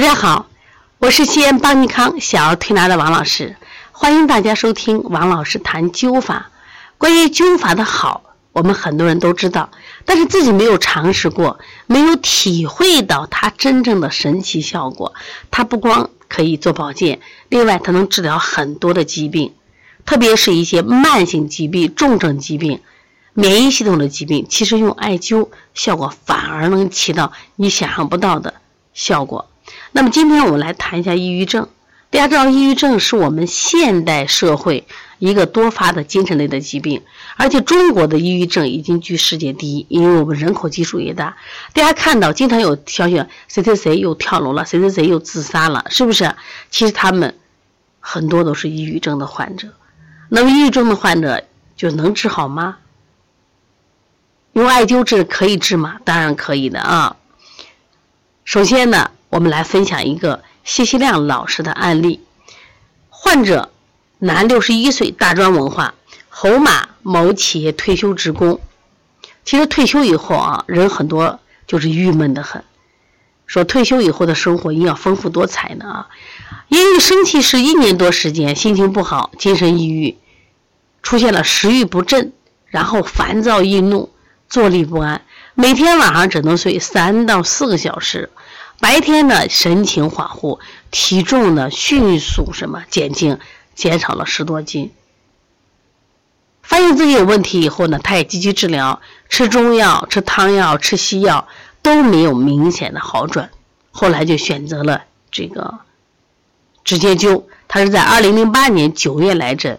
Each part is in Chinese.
大家好，我是西安邦尼康小儿推拿的王老师，欢迎大家收听王老师谈灸法。关于灸法的好，我们很多人都知道，但是自己没有尝试过，没有体会到它真正的神奇效果。它不光可以做保健，另外它能治疗很多的疾病，特别是一些慢性疾病、重症疾病、免疫系统的疾病，其实用艾灸效果反而能起到你想象不到的效果。那么今天我们来谈一下抑郁症。大家知道，抑郁症是我们现代社会一个多发的精神类的疾病，而且中国的抑郁症已经居世界第一，因为我们人口基数也大。大家看到经常有消息，谁谁谁又跳楼了，谁谁谁又自杀了，是不是？其实他们很多都是抑郁症的患者。那么抑郁症的患者就能治好吗？用艾灸治可以治吗？当然可以的啊。首先呢。我们来分享一个谢希亮老师的案例。患者男，六十一岁，大专文化，侯马某企业退休职工。其实退休以后啊，人很多就是郁闷的很。说退休以后的生活一定要丰富多彩的啊。因为生气是一年多时间，心情不好，精神抑郁，出现了食欲不振，然后烦躁易怒，坐立不安，每天晚上只能睡三到四个小时。白天呢，神情恍惚，体重呢迅速什么减轻，减少了十多斤。发现自己有问题以后呢，他也积极治疗，吃中药、吃汤药、吃西药都没有明显的好转。后来就选择了这个直接灸。他是在二零零八年九月来诊，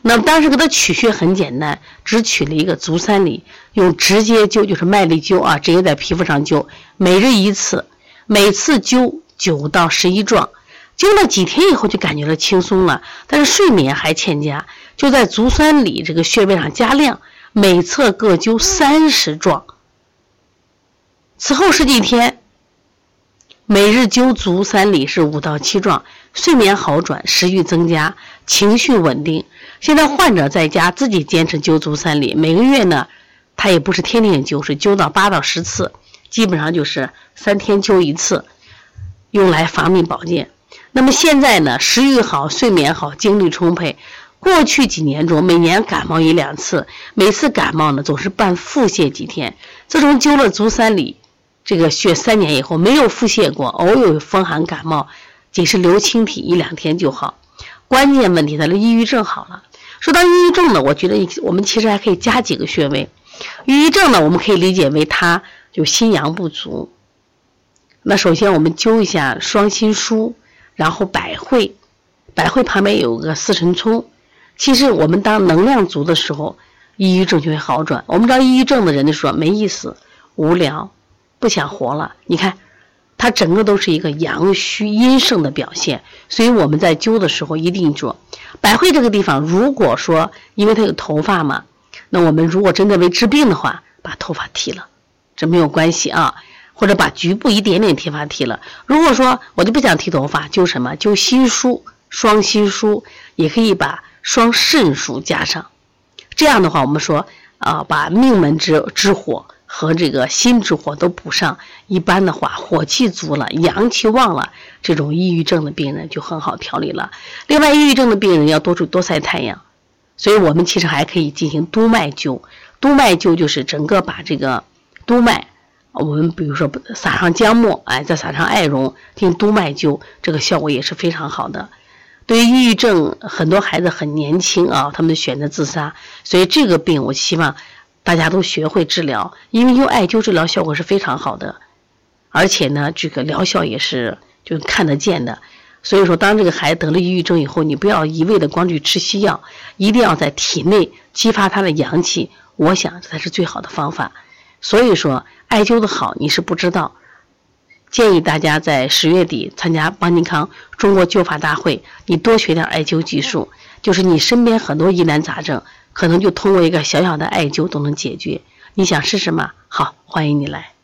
那么当时给他取穴很简单，只取了一个足三里，用直接灸，就是麦粒灸啊，直接在皮肤上灸，每日一次。每次灸九到十一壮，灸了几天以后就感觉到轻松了，但是睡眠还欠佳，就在足三里这个穴位上加量，每侧各灸三十壮。此后十几天，每日灸足三里是五到七壮，睡眠好转，食欲增加，情绪稳定。现在患者在家自己坚持灸足三里，每个月呢，他也不是天天灸，是灸到八到十次。基本上就是三天灸一次，用来防病保健。那么现在呢，食欲好，睡眠好，精力充沛。过去几年中，每年感冒一两次，每次感冒呢总是伴腹泻几天。自从灸了足三里这个穴三年以后，没有腹泻过，偶有风寒感冒，仅是流清涕一两天就好。关键问题他的抑郁症好了。说到抑郁症呢，我觉得我们其实还可以加几个穴位。抑郁症呢，我们可以理解为他。就心阳不足，那首先我们灸一下双心腧，然后百会，百会旁边有个四神聪。其实我们当能量足的时候，抑郁症就会好转。我们知道抑郁症的人就说没意思、无聊、不想活了。你看，它整个都是一个阳虚阴盛的表现。所以我们在灸的时候一定做百会这个地方。如果说因为它有头发嘛，那我们如果真的为治病的话，把头发剃了。这没有关系啊，或者把局部一点点剃发剃了。如果说我就不想剃头发，就什么就心疏双心疏，也可以把双肾腧加上。这样的话，我们说啊，把命门之之火和这个心之火都补上。一般的话，火气足了，阳气旺了，这种抑郁症的病人就很好调理了。另外，抑郁症的病人要多出多晒太阳，所以我们其实还可以进行督脉灸。督脉灸就是整个把这个。督脉，我们比如说撒上姜末，哎，再撒上艾绒，进行督脉灸，这个效果也是非常好的。对于抑郁症，很多孩子很年轻啊，他们选择自杀，所以这个病我希望大家都学会治疗，因为用艾灸治疗效果是非常好的，而且呢，这个疗效也是就看得见的。所以说，当这个孩子得了抑郁症以后，你不要一味的光去吃西药，一定要在体内激发他的阳气，我想这才是最好的方法。所以说，艾灸的好你是不知道。建议大家在十月底参加邦尼康中国灸法大会，你多学点艾灸技术，就是你身边很多疑难杂症，可能就通过一个小小的艾灸都能解决。你想试试吗？好，欢迎你来。